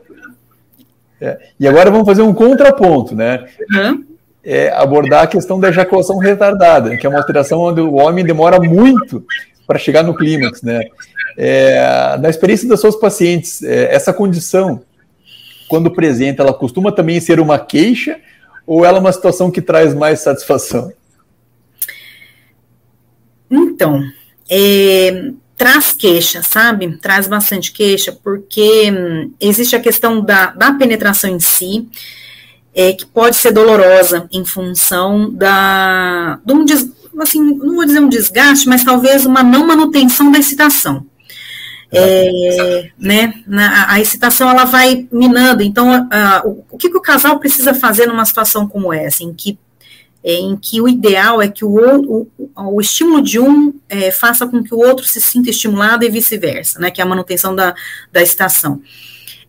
é, e agora vamos fazer um contraponto, né? Uhum. É, abordar a questão da ejaculação retardada, que é uma alteração onde o homem demora muito para chegar no clímax, né? É, na experiência das suas pacientes, é, essa condição, quando presente, ela costuma também ser uma queixa ou ela é uma situação que traz mais satisfação?
Então, é, traz queixa, sabe? Traz bastante queixa, porque hum, existe a questão da, da penetração em si, é, que pode ser dolorosa em função da, de um, des, assim, não vou dizer um desgaste, mas talvez uma não manutenção da excitação. É, né, na, a excitação ela vai minando. Então, a, o, o que, que, o casal precisa fazer numa situação como essa, em que em que o ideal é que o, o, o estímulo de um é, faça com que o outro se sinta estimulado e vice-versa, né, que é a manutenção da, da estação.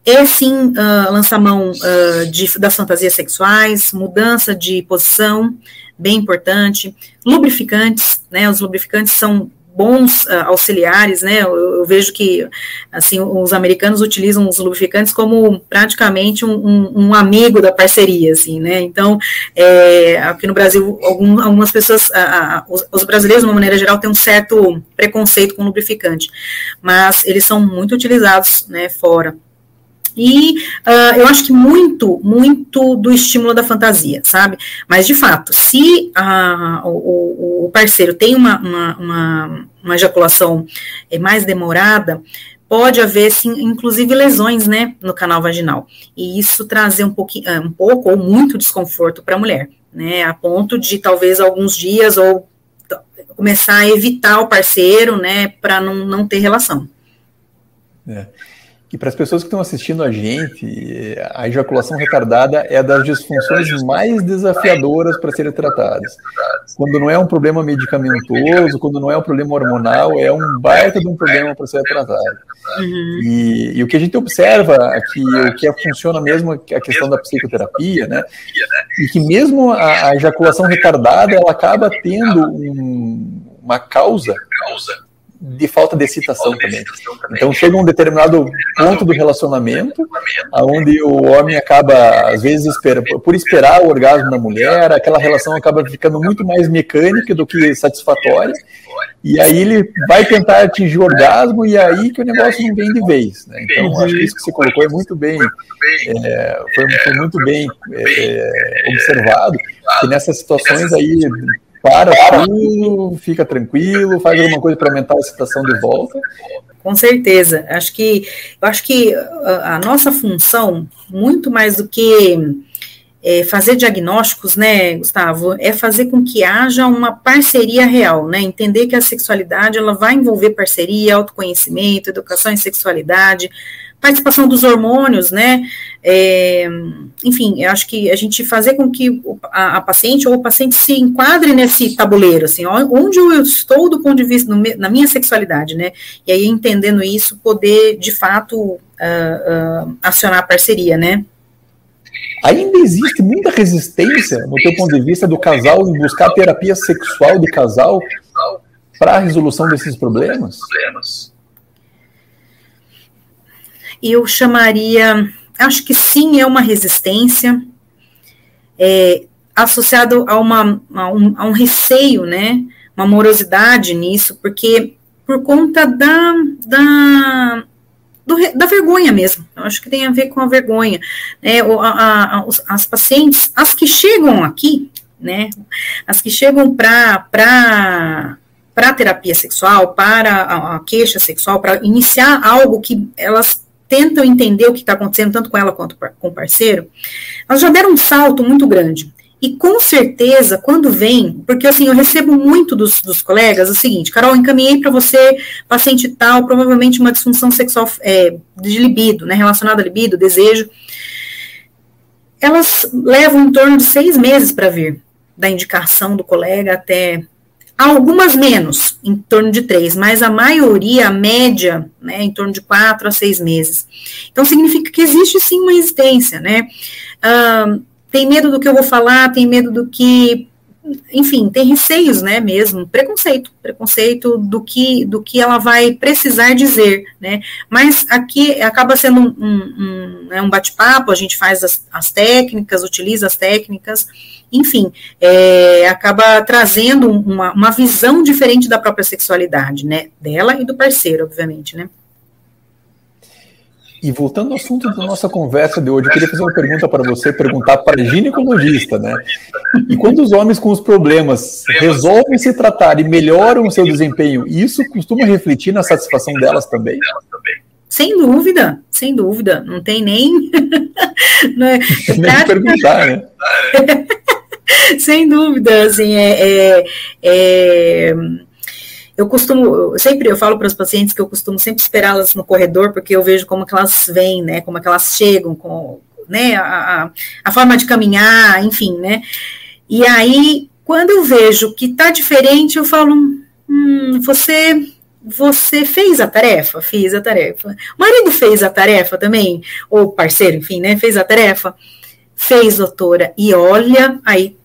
É sim uh, lançar mão uh, de, das fantasias sexuais, mudança de posição, bem importante, lubrificantes, né, os lubrificantes são bons uh, auxiliares, né? Eu, eu, vejo que assim os americanos utilizam os lubrificantes como praticamente um, um, um amigo da parceria, assim, né? Então, é, aqui no Brasil, algum, algumas pessoas, os, os, brasileiros, de uma maneira geral, têm um certo preconceito com lubrificante, mas eles são muito utilizados, né? Fora. E uh, eu acho que muito, muito do estímulo da fantasia, sabe? Mas, de fato, se uh, o, o, parceiro tem uma, uma, uma, uma ejaculação eh, mais demorada, pode haver, sim, inclusive lesões, né, no canal vaginal. E isso trazer um, pouquinho, um pouco ou muito desconforto para a mulher, né, a ponto de talvez alguns dias ou começar a evitar o parceiro, né, para não, não ter relação.
É. E para as pessoas que estão assistindo a gente, a ejaculação retardada é das disfunções mais desafiadoras para serem tratadas. Quando não é um problema medicamentoso, quando não é um problema hormonal, é um baita de um problema para ser tratado. Uhum. E, e, o que a gente observa aqui, o que funciona mesmo é a questão da psicoterapia, né? E que mesmo a, a ejaculação retardada, ela acaba tendo um, uma causa de falta de excitação também. Então chega um determinado ponto do relacionamento, onde o homem acaba, às vezes, espera, por esperar o orgasmo da mulher, aquela relação acaba ficando muito mais mecânica do que satisfatória, e aí ele vai tentar atingir o orgasmo, e aí que o negócio não vem de vez. Né? Então, acho que isso que você colocou é muito bem, é, foi, foi, muito bem é, observado, que nessas situações aí para tudo, fica tranquilo, faz alguma coisa para aumentar a excitação de volta.
Com certeza. Acho que eu acho que a, a nossa função, muito mais do que é, fazer diagnósticos, né, Gustavo, é fazer com que haja uma parceria real, né, entender que a sexualidade ela vai envolver parceria, autoconhecimento, educação em sexualidade, participação dos hormônios, né? É, enfim, eu acho que a gente fazer com que a, a, paciente ou o paciente se enquadre nesse tabuleiro, assim, onde eu estou do ponto de vista, no, na minha sexualidade, né? E aí, entendendo isso, poder, de fato, uh, uh, acionar a parceria, né?
Ainda existe muita resistência, no teu ponto de vista, do casal em buscar terapia sexual de casal para a resolução desses problemas?
Eu chamaria, acho que sim, é uma resistência. É, associado a, uma, a, um, a um receio, né, uma morosidade nisso, porque por conta da, da, do, da vergonha mesmo. Eu acho que tem a ver com a vergonha. Né? A, a, as pacientes, as que chegam aqui, né, as que chegam para para terapia sexual, para a, a queixa sexual, para iniciar algo que elas tentam entender o que está acontecendo, tanto com ela quanto com o parceiro, elas já deram um salto muito grande. E com certeza, quando vem, porque assim, eu recebo muito dos, dos colegas o seguinte, Carol, encaminhei para você, paciente tal, provavelmente uma disfunção sexual é, de libido, né, relacionada a libido, desejo. Elas levam em torno de seis meses para vir, da indicação do colega até Algumas menos, em torno de três, mas a maioria, a média, né, em torno de quatro a seis meses. Então, significa que existe sim uma existência, né? Tem medo do que eu vou falar, tem medo do que enfim, tem receios, né, mesmo, preconceito, preconceito do que, do que ela vai precisar dizer, né, mas aqui acaba sendo um, um, um, né, um bate-papo, a gente faz as, as, técnicas, utiliza as técnicas, enfim, é, acaba trazendo uma, uma visão diferente da própria sexualidade, né, dela e do parceiro, obviamente, né.
E voltando ao assunto da nossa conversa de hoje, eu queria fazer uma pergunta para você, perguntar para a ginecologista, né? E quando os homens com os problemas resolvem se tratar e melhoram o seu desempenho, isso costuma refletir na satisfação delas também?
Sem dúvida, sem dúvida. Não tem nem. <laughs>
não é, nem perguntar, né? <laughs> <laughs>
sem dúvida, assim, é, é, é eu costumo, eu sempre eu falo para os pacientes que eu costumo sempre esperá-las no corredor, porque eu vejo como que elas vêm, né, como que elas chegam, com, né, a, a forma de caminhar, enfim, né, e aí, quando eu vejo que tá diferente, eu falo, hum, você você fez a tarefa? Fiz a tarefa. O marido fez a tarefa também? Ou parceiro, enfim, né? Fez a tarefa? Fez, doutora. E olha, aí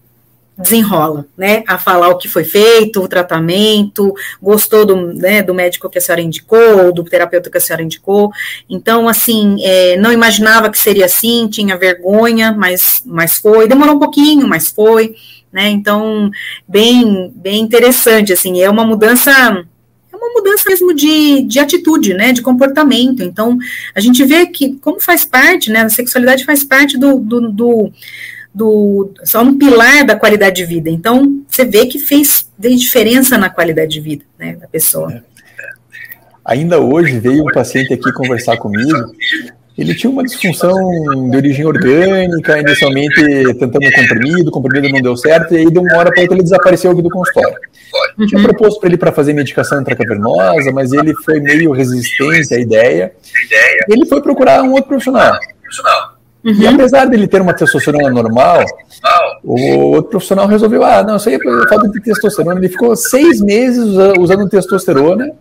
desenrola, né, a falar o que foi feito, o tratamento, gostou do, né, do médico que a senhora indicou, do terapeuta que a senhora indicou, então, assim, é, não imaginava que seria assim, tinha vergonha, mas, mas foi, demorou um pouquinho, mas foi, né, então, bem, bem interessante, assim, é uma mudança é uma mudança mesmo de, de atitude, né, de comportamento. Então, a gente vê que, como faz parte, né, a sexualidade faz parte do, do, do do só um pilar da qualidade de vida. Então, você vê que fez, diferença na qualidade de vida né, da pessoa. É.
Ainda hoje veio um paciente aqui conversar comigo. Ele tinha uma disfunção de origem orgânica, inicialmente tentando um comprimido, o comprimido não deu certo, e aí de uma hora para outra ele desapareceu aqui do consultório. Uhum. Tinha proposto para ele para fazer medicação intracavernosa, mas ele foi meio resistente à ideia. Ele foi procurar um outro profissional. Uhum. E apesar dele ter uma testosterona normal, o outro profissional resolveu, ah, não, isso aí é falta de testosterona. Ele ficou seis meses usando testosterona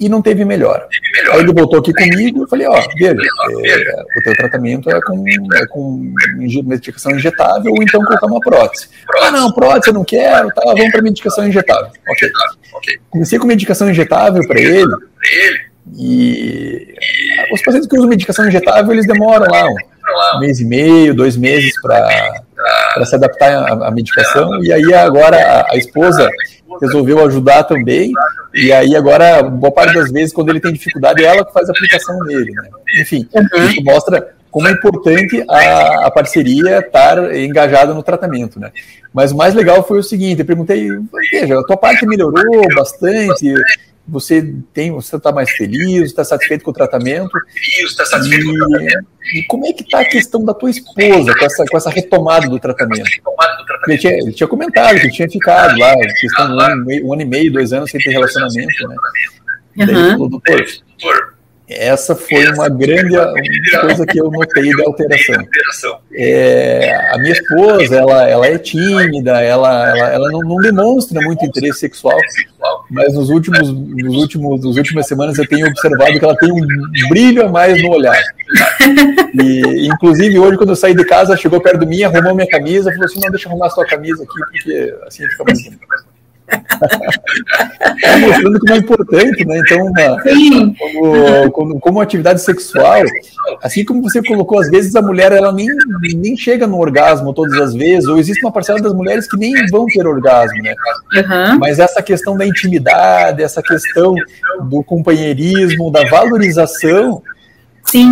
e não teve melhora. Aí ele voltou aqui comigo e falei, ó, oh, veja, é, o teu tratamento é com, é com medicação injetável ou então colocar uma prótese. Ah, não, prótese eu não quero, tá, vamos para medicação injetável. Ok. Comecei com medicação injetável para ele e os pacientes que usam medicação injetável, eles demoram lá um mês e meio, dois meses para se adaptar à, medicação. E aí agora a, a, esposa resolveu ajudar também. E aí agora, boa parte das vezes, quando ele tem dificuldade, é ela que faz a aplicação nele. Né? Enfim, uhum. isso mostra como é importante a, a parceria estar engajada no tratamento, né? Mas o mais legal foi o seguinte, eu perguntei, veja, a tua parte melhorou bastante, você tem, você está mais feliz, está satisfeito com o tratamento. Feliz, está satisfeito e, com o tratamento. E como é que está a questão da tua esposa com essa, com essa retomada do tratamento? Ele tinha, ele tinha comentado que tinha ficado lá, questão de um ano, um ano e meio, dois anos sem ter relacionamento, né? Uhum. Daí ele falou, doutor, essa foi uma grande coisa que eu notei da <laughs> alteração. É, a minha esposa, ela, ela é tímida, ela, ela, ela não, não, demonstra muito interesse sexual, mas nos últimos, nos últimos, nas últimas semanas eu tenho observado que ela tem um brilho a mais no olhar. E, inclusive, hoje, quando eu saí de casa, chegou perto de mim, arrumou minha camisa, falou assim: não, deixa eu arrumar a sua camisa aqui, porque assim fica mais Tá mostrando como é importante, né? Então, uma, como, como, como, atividade sexual, assim como você colocou, às vezes a mulher ela nem, nem chega no orgasmo todas as vezes, ou existe uma parcela das mulheres que nem vão ter orgasmo, né? Uhum. Mas essa questão da intimidade, essa questão do companheirismo, da valorização.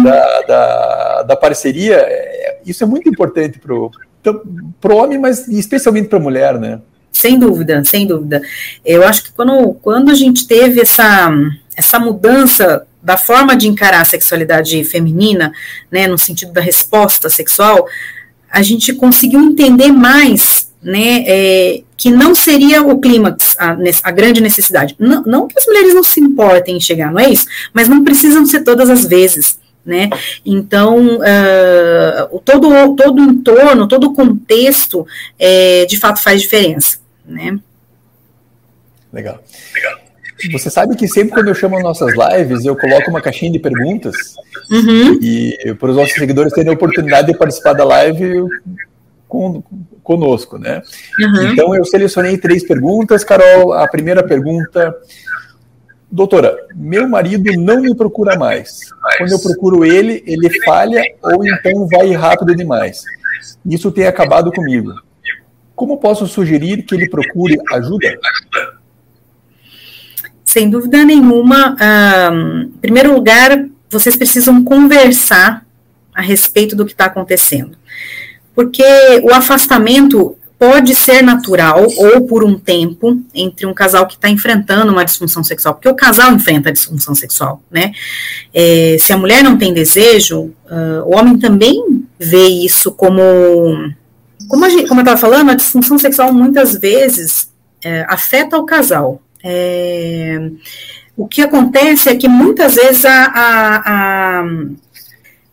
Da, da, da parceria, é, isso é muito importante para o homem, mas especialmente para a mulher, né?
Sem dúvida, sem dúvida. Eu acho que quando, quando a gente teve essa, essa mudança da forma de encarar a sexualidade feminina, né, no sentido da resposta sexual, a gente conseguiu entender mais, né, é, que não seria o clímax a, a, grande necessidade. Não, não que as mulheres não se importem em chegar, não é isso, mas não precisam ser todas as vezes né? Então, uh, todo, todo o entorno, todo o contexto, é, de fato, faz diferença, né?
Legal. Legal. Você sabe que sempre quando eu chamo nossas lives, eu coloco uma caixinha de perguntas uhum. e para os nossos seguidores terem a oportunidade de participar da live com, conosco, né? Uhum. Então eu selecionei três perguntas, Carol. A primeira pergunta Doutora, meu marido não me procura mais. Quando eu procuro ele, ele falha ou então vai rápido demais. Isso tem acabado comigo. Como posso sugerir que ele procure ajuda?
Sem dúvida nenhuma. Um, em primeiro lugar, vocês precisam conversar a respeito do que está acontecendo. Porque o afastamento pode ser natural ou por um tempo entre um casal que está enfrentando uma disfunção sexual, porque o casal enfrenta a disfunção sexual, né? É, se a mulher não tem desejo, uh, o homem também vê isso como. Como, gente, como eu estava falando, a disfunção sexual muitas vezes é, afeta o casal. É, o que acontece é que muitas vezes a, a, a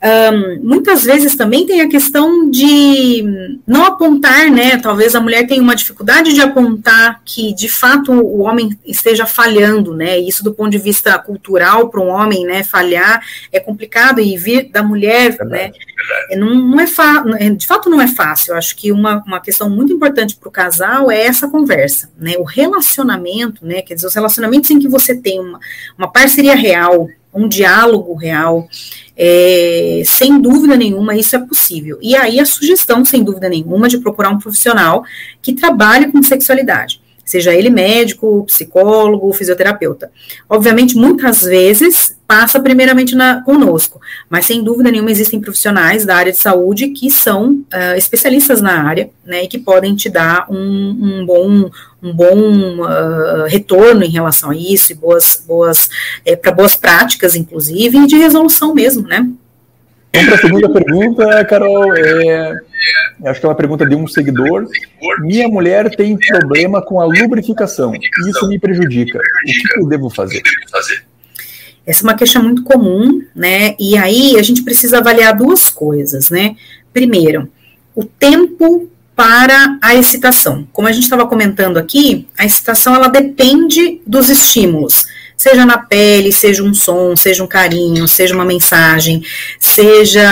um, muitas vezes também tem a questão de não apontar, né? Talvez a mulher tenha uma dificuldade de apontar que de fato o homem esteja falhando, né? Isso do ponto de vista cultural para um homem, né? Falhar é complicado e vir da mulher, é né? É, não, não é fácil, de fato não é fácil. Eu acho que uma, uma questão muito importante para o casal é essa conversa, né? O relacionamento, né? Quer dizer, os relacionamentos em que você tem uma, uma parceria real, um diálogo real, é, sem dúvida nenhuma isso é possível. E aí a sugestão, sem dúvida nenhuma, de procurar um profissional que trabalhe com sexualidade, seja ele médico, psicólogo, fisioterapeuta. Obviamente, muitas vezes passa primeiramente na, conosco, mas sem dúvida nenhuma existem profissionais da área de saúde que são uh, especialistas na área, né, e que podem te dar um, um bom um bom uh, retorno em relação a isso, e boas, boas é, para boas práticas, inclusive, e de resolução mesmo, né?
Vamos para a segunda pergunta, Carol. É, acho que é uma pergunta de um seguidor. Minha mulher tem problema com a lubrificação. Isso me prejudica. O que eu devo fazer?
Essa é uma queixa muito comum, né? E aí a gente precisa avaliar duas coisas, né? Primeiro, o tempo para a excitação. Como a gente estava comentando aqui, a excitação ela depende dos estímulos, seja na pele, seja um som, seja um carinho, seja uma mensagem, seja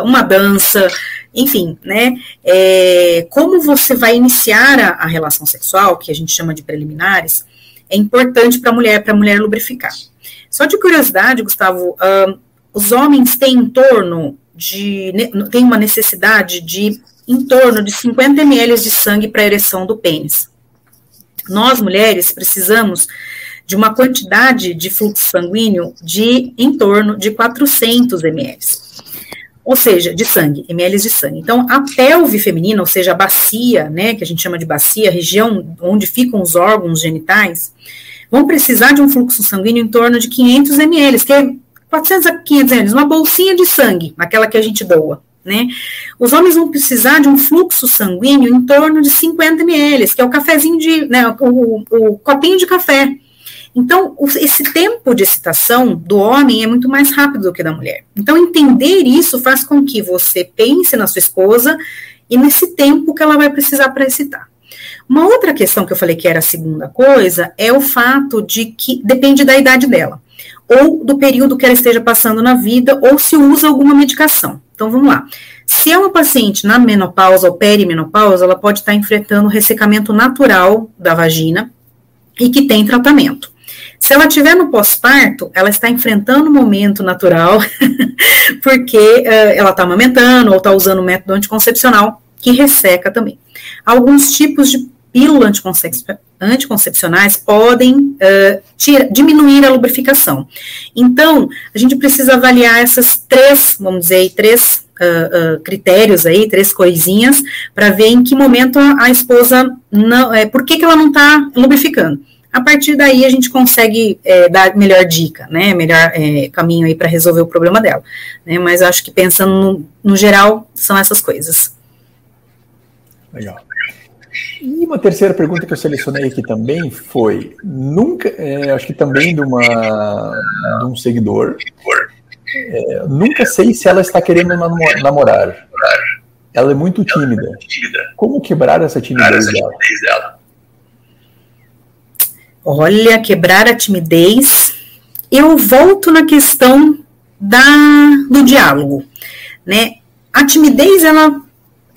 uh, uma dança, enfim, né? É, como você vai iniciar a, a, relação sexual, que a gente chama de preliminares, é importante para a mulher, para a mulher lubrificar. Só de curiosidade, Gustavo, uh, os homens têm em torno de, tem uma necessidade de em torno de 50 ml de sangue para ereção do pênis. Nós, mulheres, precisamos de uma quantidade de fluxo sanguíneo de em torno de 400 ml. Ou seja, de sangue, ml de sangue. Então, a pelve feminina, ou seja, a bacia, né, que a gente chama de bacia, a região onde ficam os órgãos genitais, vão precisar de um fluxo sanguíneo em torno de 500 ml, que é 400 a 500 ml, uma bolsinha de sangue, aquela que a gente doa. Né? Os homens vão precisar de um fluxo sanguíneo em torno de 50 ml, que é o cafezinho de, né, o, o copinho de café. Então, esse tempo de excitação do homem é muito mais rápido do que da mulher. Então, entender isso faz com que você pense na sua esposa e nesse tempo que ela vai precisar para excitar. Uma outra questão que eu falei que era a segunda coisa é o fato de que depende da idade dela ou do período que ela esteja passando na vida, ou se usa alguma medicação. Então vamos lá. Se é uma paciente na menopausa ou perimenopausa, ela pode estar enfrentando ressecamento natural da vagina e que tem tratamento. Se ela estiver no pós-parto, ela está enfrentando um momento natural, <laughs> porque uh, ela está amamentando ou está usando o método anticoncepcional, que resseca também. Alguns tipos de pílula anticoncepcionais podem uh, diminuir a lubrificação. Então, a gente precisa avaliar essas três, vamos dizer, três uh, uh, critérios aí, três coisinhas, para ver em que momento a, a esposa não, é, por que, que ela não está lubrificando. A partir daí a gente consegue é, dar melhor dica, né, melhor é, caminho aí para resolver o problema dela. Né, mas acho que pensando no, no geral, são essas coisas.
Legal. E uma terceira pergunta que eu selecionei aqui também foi, nunca, é, acho que também de, uma, de um seguidor, é, nunca sei se ela está querendo namorar. Ela é muito tímida. Como quebrar essa timidez dela?
Olha, quebrar a timidez. Eu volto na questão da, do diálogo, né? A timidez, ela,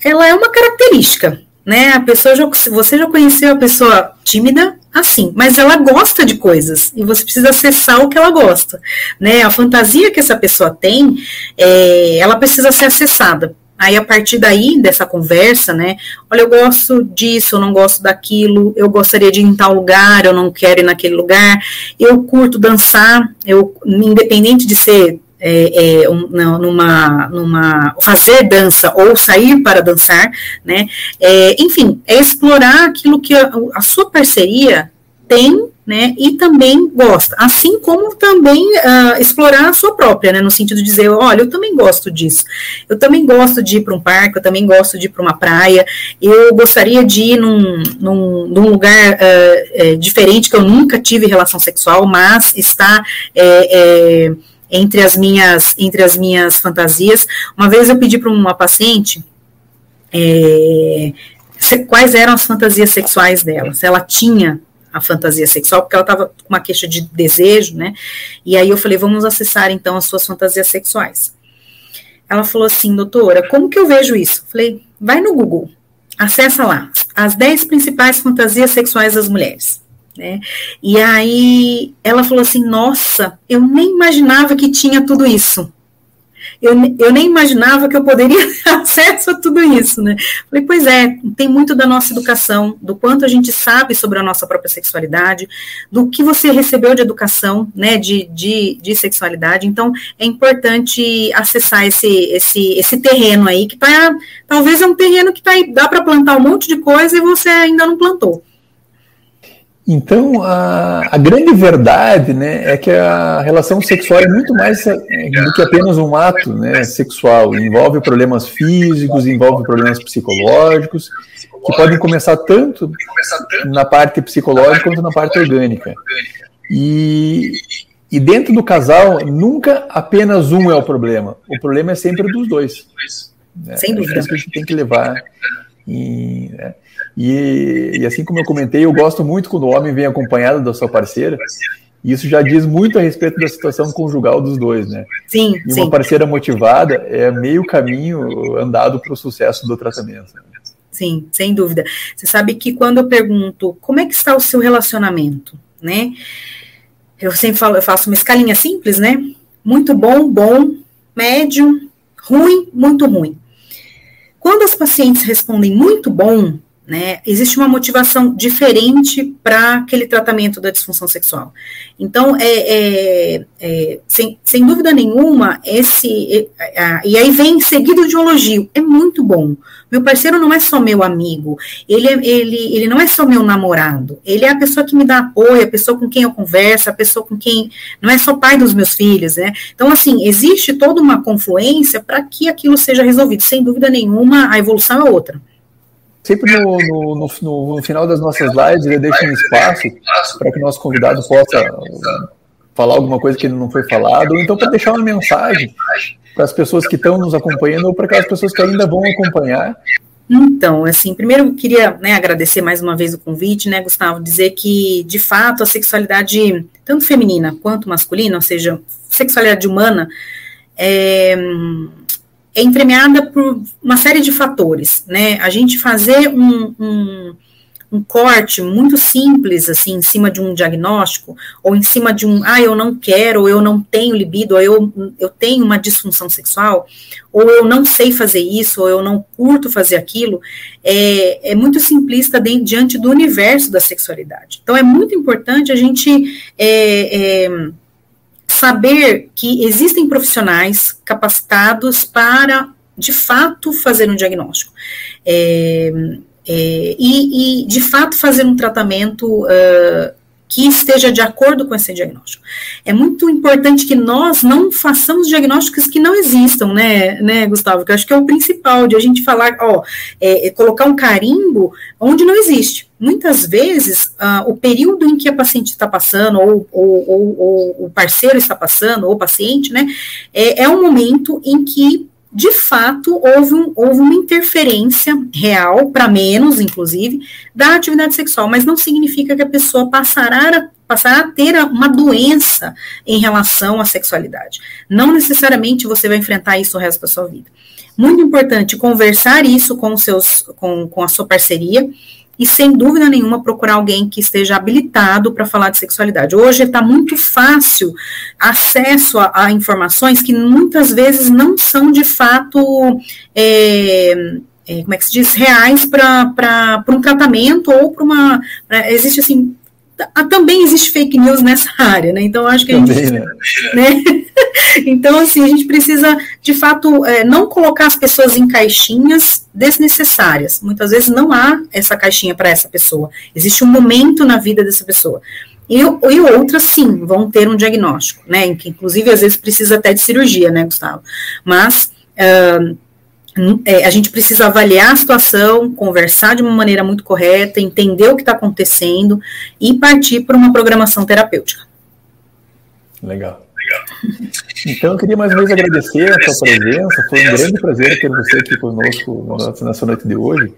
ela é uma característica, né? A pessoa já, você já conheceu a pessoa tímida, assim, mas ela gosta de coisas e você precisa acessar o que ela gosta, né? A fantasia que essa pessoa tem, é, ela precisa ser acessada. Aí, a partir daí, dessa conversa, né? Olha, eu gosto disso, eu não gosto daquilo, eu gostaria de ir em tal lugar, eu não quero ir naquele lugar, eu curto dançar, eu, independente de ser é, é, um, numa, numa fazer dança ou sair para dançar, né? É, enfim, é explorar aquilo que a, a, sua parceria tem, né? E também gosta, assim como também uh, explorar a sua própria, né? No sentido de dizer, olha, eu também gosto disso, eu também gosto de ir para um parque, eu também gosto de ir para uma praia, eu gostaria de ir num, num, num lugar uh, diferente que eu nunca tive relação sexual, mas está é, entre as minhas entre as minhas fantasias. Uma vez eu pedi para uma paciente é, quais eram as fantasias sexuais dela, se ela tinha a fantasia sexual, porque ela estava com uma queixa de desejo, né? E aí eu falei, vamos acessar então as suas fantasias sexuais. Ela falou assim, doutora, como que eu vejo isso? Eu falei, vai no Google, acessa lá, as 10 principais fantasias sexuais das mulheres. Né? E aí ela falou assim: Nossa, eu nem imaginava que tinha tudo isso. Eu, eu nem imaginava que eu poderia <laughs> ter acesso a tudo isso, né? Falei, pois é, tem muito da nossa educação, do quanto a gente sabe sobre a nossa própria sexualidade, do que você recebeu de educação, né, de, de, de sexualidade. Então, é importante acessar esse, esse, esse terreno aí, que tá, talvez é um terreno que tá, dá para plantar um monte de coisa e você ainda não plantou.
Então, a, a, grande verdade né, é que a relação sexual é muito mais é, do que apenas um ato né, sexual. Envolve problemas físicos, envolve problemas psicológicos, que podem começar tanto na parte psicológica quanto na parte orgânica. E, e dentro do casal, nunca apenas um é o problema. O problema é sempre dos dois.
Né? Sem dúvida.
É isso que a gente tem que levar em. Né? E, e, assim como eu comentei, eu gosto muito quando o homem vem acompanhado da sua parceira. E isso já diz muito a respeito da situação conjugal dos dois, né?
Sim.
E
sim.
uma parceira motivada é meio caminho andado para o sucesso do tratamento.
Sim, sem dúvida. Você sabe que quando eu pergunto como é que está o seu relacionamento, né? Eu sempre falo, eu faço uma escalinha simples, né? Muito bom, bom, médio, ruim, muito ruim. Quando as pacientes respondem muito bom, né, existe uma motivação diferente para aquele tratamento da disfunção sexual. Então, é, é, é sem, sem dúvida nenhuma, esse. É, e aí vem seguido de um elogio. É muito bom. Meu parceiro não é só meu amigo, ele, é, ele, ele não é só meu namorado, ele é a pessoa que me dá apoio, a pessoa com quem eu converso, a pessoa com quem. Não é só pai dos meus filhos, né? Então, assim, existe toda uma confluência para que aquilo seja resolvido. Sem dúvida nenhuma, a evolução é outra.
Sempre no, no, no, no, final das nossas lives, ele deixa um espaço para que o nosso convidado possa falar alguma coisa que não foi falado, ou então para deixar uma mensagem para as pessoas que estão nos acompanhando ou para aquelas pessoas que ainda vão acompanhar.
Então, assim, primeiro eu queria né, agradecer mais uma vez o convite, né, Gustavo, dizer que, de fato, a sexualidade, tanto feminina quanto masculina, ou seja, sexualidade humana, é, é entremeada por uma série de fatores, né? A gente fazer um, um um corte muito simples, assim, em cima de um diagnóstico, ou em cima de um, ah, eu não quero, ou eu não tenho libido, ou eu, eu tenho uma disfunção sexual, ou eu não sei fazer isso, ou eu não curto fazer aquilo, é, é muito simplista de, diante do universo da sexualidade. Então, é muito importante a gente é, é, saber que existem profissionais capacitados para, de fato, fazer um diagnóstico. É, é, e, e, de fato, fazer um tratamento uh, que esteja de acordo com esse diagnóstico. É muito importante que nós não façamos diagnósticos que não existam, né, né, Gustavo? Que eu acho que é o principal de a gente falar, ó, é, é colocar um carimbo onde não existe. Muitas vezes, uh, o período em que a paciente está passando, ou, ou, ou, ou, o parceiro está passando, ou o paciente, né, é, é um momento em que de fato, houve, um, houve uma interferência real, para menos, inclusive, da atividade sexual, mas não significa que a pessoa passará a, passará a ter uma doença em relação à sexualidade. Não necessariamente você vai enfrentar isso o resto da sua vida. Muito importante conversar isso com, seus, com, com a sua parceria, e, sem dúvida nenhuma, procurar alguém que esteja habilitado para falar de sexualidade. Hoje está muito fácil acesso a, a, informações que muitas vezes não são de fato. É, é, como é que se diz, reais para um tratamento ou para uma. Pra, existe assim também existe fake news nessa área, né? Então acho que a gente, né? <laughs> né? então assim a gente precisa de fato é, não colocar as pessoas em caixinhas desnecessárias. Muitas vezes não há essa caixinha para essa pessoa. Existe um momento na vida dessa pessoa. E, e outras, sim, vão ter um diagnóstico, né? Que inclusive às vezes precisa até de cirurgia, né, Gustavo? Mas uh, é, a gente precisa avaliar a situação, conversar de uma maneira muito correta, entender o que está acontecendo e partir para uma programação terapêutica.
Legal. Então, eu queria mais uma vez agradecer a sua presença. Foi um grande prazer ter você aqui conosco nessa noite de hoje.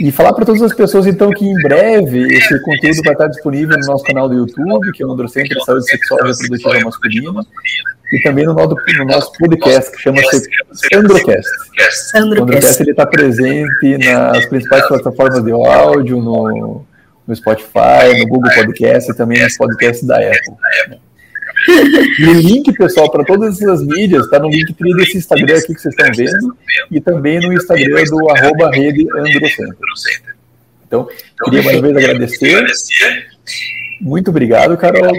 E falar para todas as pessoas, então, que em breve esse conteúdo vai estar disponível no nosso canal do YouTube, que é o Androcentro de Saúde Sexual e Reprodutiva Masculina e também no nosso, no nosso podcast, que chama-se Androcast. O Androcast ele está presente nas principais plataformas de áudio, no, no Spotify, no Google Podcast e também nos podcasts da Apple. E o link, pessoal, para todas essas mídias, está no link desse Instagram aqui que vocês estão vendo, e também no Instagram do arroba rede Androcentro. Então, queria mais uma vez agradecer. Muito obrigado, Carol.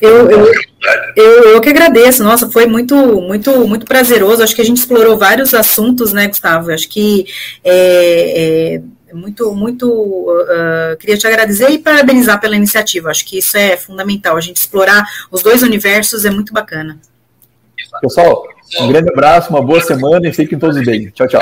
Eu, eu, eu, eu que agradeço, nossa, foi muito, muito, muito prazeroso. Acho que a gente explorou vários assuntos, né, Gustavo? Acho que é, é muito, muito uh, queria te agradecer e parabenizar pela iniciativa. Acho que isso é fundamental. A gente explorar os dois universos é muito bacana.
Pessoal, um grande abraço, uma boa semana e fiquem todos bem. Tchau, tchau.